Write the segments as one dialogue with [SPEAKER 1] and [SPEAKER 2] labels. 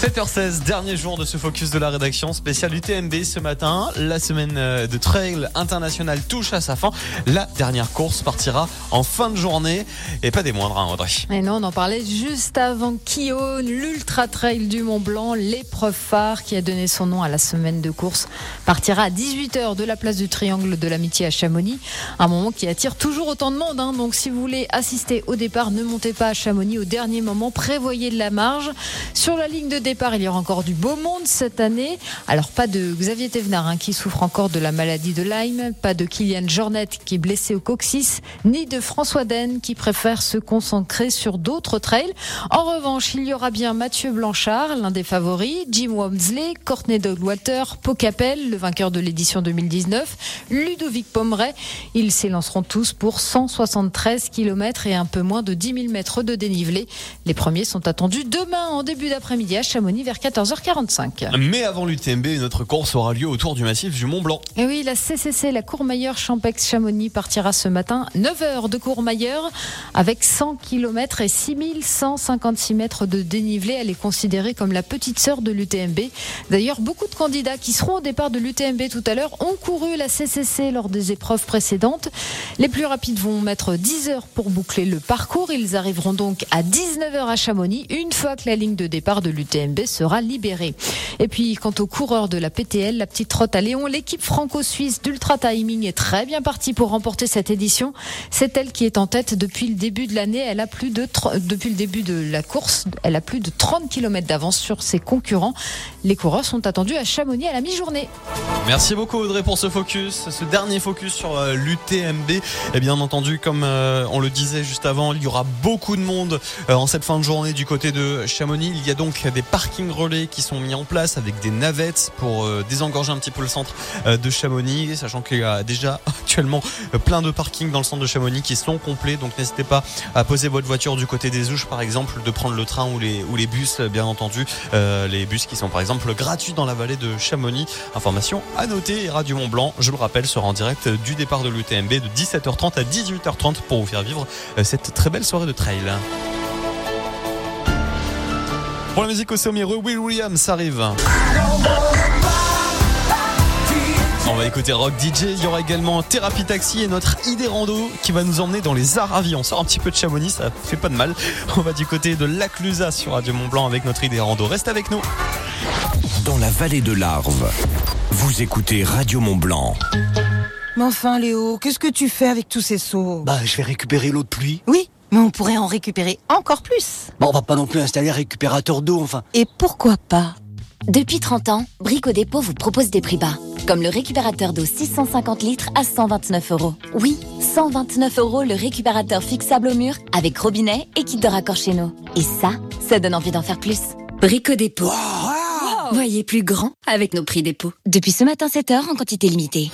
[SPEAKER 1] 7h16, dernier jour de ce focus de la rédaction spéciale UTMB ce matin. La semaine euh, de trail international touche à sa fin. La dernière course partira en fin de journée et pas des moindres, hein, Audrey.
[SPEAKER 2] Et non, on en parlait juste avant Kyo, l'Ultra Trail du Mont Blanc, l'épreuve phare qui a donné son nom à la semaine de course, partira à 18h de la place du Triangle de l'Amitié à Chamonix. Un moment qui attire toujours autant de monde. Hein. Donc si vous voulez assister au départ, ne montez pas à Chamonix au dernier moment, prévoyez de la marge. Sur la ligne de départ, il y aura encore du beau monde cette année. Alors pas de Xavier Thévenard hein, qui souffre encore de la maladie de Lyme, pas de Kylian Jornet qui est blessé au coccyx, ni de François Den qui préfère se concentrer sur d'autres trails. En revanche, il y aura bien Mathieu Blanchard, l'un des favoris, Jim Wamsley, Courtney Dogwater, Pocapel, le vainqueur de l'édition 2019, Ludovic Pomeray. Ils s'élanceront tous pour 173 km et un peu moins de 10 000 mètres de dénivelé. Les premiers sont attendus demain en début d'après-midi à Chamonix vers 14h45.
[SPEAKER 1] Mais avant l'UTMB, une autre course aura lieu autour du massif du Mont Blanc.
[SPEAKER 2] Et oui, la CCC, la Courmayeur Champex Chamonix partira ce matin 9h de Courmayeur avec 100 km et 6156 mètres de dénivelé. Elle est considérée comme la petite sœur de l'UTMB. D'ailleurs, beaucoup de candidats qui seront au départ de l'UTMB tout à l'heure ont couru la CCC lors des épreuves précédentes. Les plus rapides vont mettre 10 heures pour boucler le parcours. Ils arriveront donc à 19h à Chamonix une fois que la ligne de départ de l'UTMB sera libérée. Et puis, quant aux coureurs de la PTL, la petite trotte à Léon, l'équipe franco-suisse d'Ultra Timing est très bien partie pour remporter cette édition. C'est elle qui est en tête depuis le début de l'année. Elle a plus de, depuis le début de la course, elle a plus de 30 km d'avance sur ses concurrents. Les coureurs sont attendus à Chamonix à la mi-journée.
[SPEAKER 1] Merci beaucoup Audrey pour ce focus, ce dernier focus sur euh, l'UTMB. Et bien entendu, comme euh, on le disait juste avant, il y aura beaucoup de monde euh, en cette fin de journée du côté de Chamonix. Il y a donc des parkings relais qui sont mis en place avec des navettes pour désengorger un petit peu le centre de Chamonix, sachant qu'il y a déjà actuellement plein de parkings dans le centre de Chamonix qui sont complets. Donc n'hésitez pas à poser votre voiture du côté des Ouches par exemple, de prendre le train ou les, ou les bus, bien entendu. les bus qui sont par exemple gratuits dans la vallée de Chamonix. Information à noter. Radio Mont Blanc, je le rappelle, sera en direct du départ de l'UTMB de 17h30 à 18h30 pour vous faire vivre cette très belle soirée de trail. Pour la musique au sommet, Will Williams arrive. On va écouter Rock DJ. Il y aura également Thérapie Taxi et notre idée rando qui va nous emmener dans les arts à vie. On sort un petit peu de Chamonix, ça fait pas de mal. On va du côté de Laclusa sur Radio Mont Blanc avec notre idée rando. Reste avec nous.
[SPEAKER 3] Dans la vallée de l'Arve, vous écoutez Radio Mont Blanc.
[SPEAKER 4] Mais enfin, Léo, qu'est-ce que tu fais avec tous ces seaux?
[SPEAKER 5] Bah, je vais récupérer l'eau de pluie.
[SPEAKER 4] Oui, mais on pourrait en récupérer encore plus.
[SPEAKER 5] Bon, on va pas non plus installer un récupérateur d'eau, enfin.
[SPEAKER 4] Et pourquoi pas?
[SPEAKER 6] Depuis 30 ans, Brico Dépôt vous propose des prix bas. Comme le récupérateur d'eau 650 litres à 129 euros. Oui, 129 euros le récupérateur fixable au mur avec robinet et kit de raccord chez nous. Et ça, ça donne envie d'en faire plus. Brico Dépôt. Voyez plus grand avec nos prix dépôt. Depuis ce matin 7h en quantité limitée.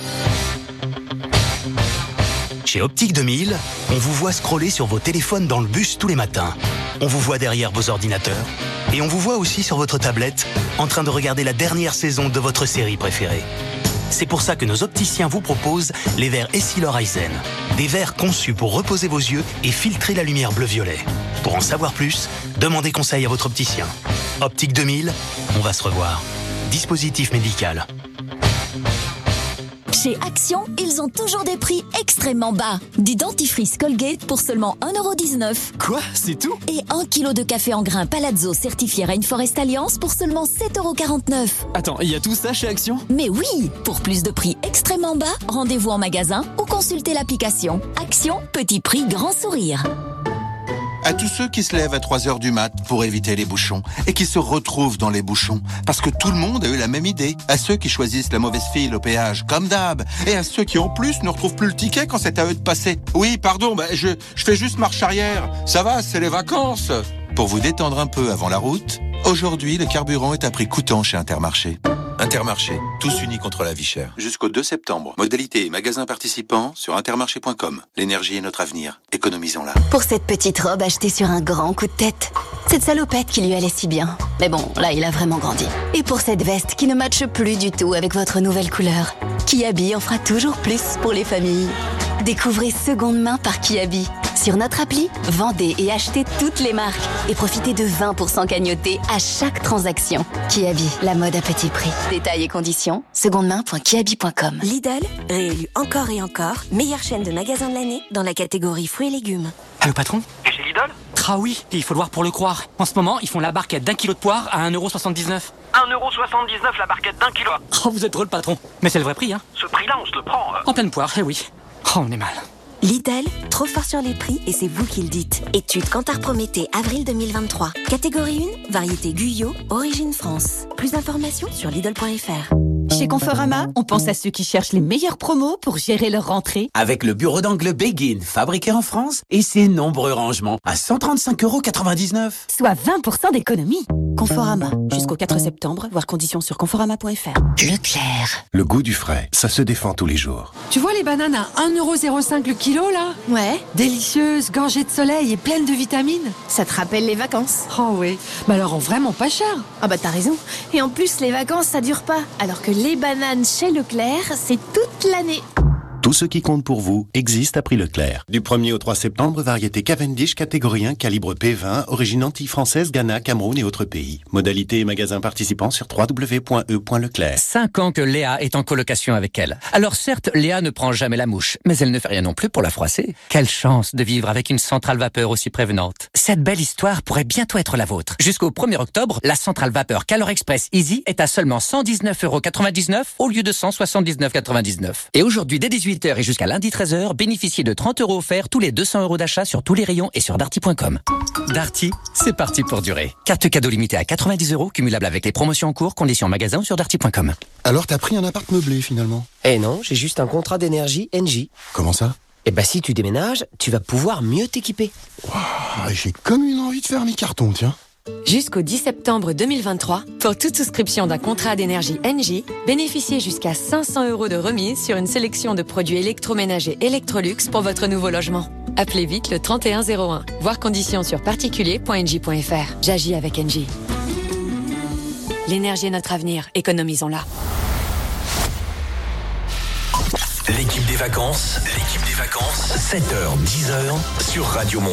[SPEAKER 3] Chez Optique 2000, on vous voit scroller sur vos téléphones dans le bus tous les matins. On vous voit derrière vos ordinateurs. Et on vous voit aussi sur votre tablette en train de regarder la dernière saison de votre série préférée. C'est pour ça que nos opticiens vous proposent les verres Essilor Eisen. Des verres conçus pour reposer vos yeux et filtrer la lumière bleu-violet. Pour en savoir plus, demandez conseil à votre opticien. Optique 2000, on va se revoir. Dispositif médical.
[SPEAKER 6] Chez Action, ils ont toujours des prix extrêmement bas. Du dentifrice Colgate pour seulement 1,19€.
[SPEAKER 5] Quoi? C'est tout?
[SPEAKER 6] Et un kilo de café en grains Palazzo certifié Rainforest Alliance pour seulement 7,49€.
[SPEAKER 5] Attends, il y a tout ça chez Action?
[SPEAKER 6] Mais oui Pour plus de prix extrêmement bas, rendez-vous en magasin ou consultez l'application. Action, petit prix, grand sourire.
[SPEAKER 7] À tous ceux qui se lèvent à 3 heures du mat pour éviter les bouchons et qui se retrouvent dans les bouchons parce que tout le monde a eu la même idée. À ceux qui choisissent la mauvaise file au péage, comme d'hab. Et à ceux qui en plus ne retrouvent plus le ticket quand c'est à eux de passer. Oui, pardon, bah, je, je fais juste marche arrière. Ça va, c'est les vacances. Pour vous détendre un peu avant la route, aujourd'hui le carburant est à prix coûtant chez Intermarché. Intermarché, tous unis contre la vie chère. Jusqu'au 2 septembre. Modalité et magasins participants sur intermarché.com. L'énergie est notre avenir. Économisons-la.
[SPEAKER 6] Pour cette petite robe achetée sur un grand coup de tête. Cette salopette qui lui allait si bien. Mais bon, là, il a vraiment grandi. Et pour cette veste qui ne matche plus du tout avec votre nouvelle couleur. Kiabi en fera toujours plus pour les familles. Découvrez Seconde Main par Kiabi. Sur notre appli, vendez et achetez toutes les marques et profitez de 20% cagnotés à chaque transaction. Kiabi, la mode à petit prix. Détails et conditions, secondemain.kiabi.com.
[SPEAKER 8] Lidl, réélu encore et encore, meilleure chaîne de magasins de l'année dans la catégorie fruits et légumes.
[SPEAKER 9] Allô patron?
[SPEAKER 10] Et chez Lidl?
[SPEAKER 9] Ah oui, il faut le voir pour le croire. En ce moment, ils font la barquette d'un kilo de poire à 1,79€.
[SPEAKER 10] 1,79€ la barquette d'un kilo.
[SPEAKER 9] Oh, vous êtes drôle patron. Mais c'est le vrai prix, hein
[SPEAKER 10] Ce prix-là, on se le prend. euh.
[SPEAKER 9] En pleine poire, eh oui. Oh, on est mal.
[SPEAKER 8] Lidl, trop fort sur les prix et c'est vous qui le dites. Étude Cantar Prométhée, avril 2023. Catégorie 1, variété Guyot, origine France. Plus d'informations sur Lidl.fr.
[SPEAKER 11] Chez Conforama, on pense à ceux qui cherchent les meilleures promos pour gérer leur rentrée.
[SPEAKER 12] Avec le bureau d'angle Begin, fabriqué en France, et ses nombreux rangements à 135,99€.
[SPEAKER 11] Soit 20% d'économie. Conforama, jusqu'au 4 septembre, voir conditions sur conforama.fr.
[SPEAKER 6] Leclerc.
[SPEAKER 13] Le goût du frais, ça se défend tous les jours.
[SPEAKER 4] Tu vois les bananes à 1,05€ le kilo là?
[SPEAKER 8] Ouais.
[SPEAKER 4] Délicieuses, gorgées de soleil et pleines de vitamines.
[SPEAKER 8] Ça te rappelle les vacances
[SPEAKER 4] Oh oui, mais alors en vraiment pas cher.
[SPEAKER 8] Ah bah t'as raison. Et en plus, les vacances, ça dure pas. Alors que les bananes chez Leclerc, c'est toute l'année.
[SPEAKER 13] Tout ce qui compte pour vous existe à prix Leclerc. Du 1er au 3 septembre, variété Cavendish catégorie 1, calibre P20, origine anti-française, Ghana, Cameroun et autres pays. Modalité et magasin participants sur www.e.leclerc.
[SPEAKER 14] Cinq ans que Léa est en colocation avec elle. Alors certes, Léa ne prend jamais la mouche, mais elle ne fait rien non plus pour la froisser. Quelle chance de vivre avec une centrale vapeur aussi prévenante. Cette belle histoire pourrait bientôt être la vôtre. Jusqu'au 1er octobre, la centrale vapeur Calor Express Easy est à seulement 119,99€ au lieu de 179,99€. Et aujourd'hui, dès 18h et jusqu'à lundi 13h, bénéficiez de 30 euros offerts tous les 200 euros d'achat sur tous les rayons et sur darty.com. Darty, c'est parti pour durer. Carte cadeau limitée à 90 euros, cumulable avec les promotions en cours, conditions en magasin ou sur darty.com.
[SPEAKER 15] Alors t'as pris un appart meublé finalement?
[SPEAKER 16] Eh non, j'ai juste un contrat d'énergie NJ.
[SPEAKER 15] Comment ça?
[SPEAKER 16] Eh bah si tu déménages, tu vas pouvoir mieux t'équiper.
[SPEAKER 15] Ah, J'ai comme une envie de faire mes cartons, tiens.
[SPEAKER 17] Jusqu'au 10 septembre 2023, pour toute souscription d'un contrat d'énergie NJ, bénéficiez jusqu'à 500 euros de remise sur une sélection de produits électroménagers Electrolux pour votre nouveau logement. Appelez vite le 3101. Voir conditions sur particulier.nj.fr. J'agis avec NJ. L'énergie est notre avenir. Économisons-la.
[SPEAKER 18] L'équipe des vacances, l'équipe des vacances, 7h, 10h sur Radio Mont.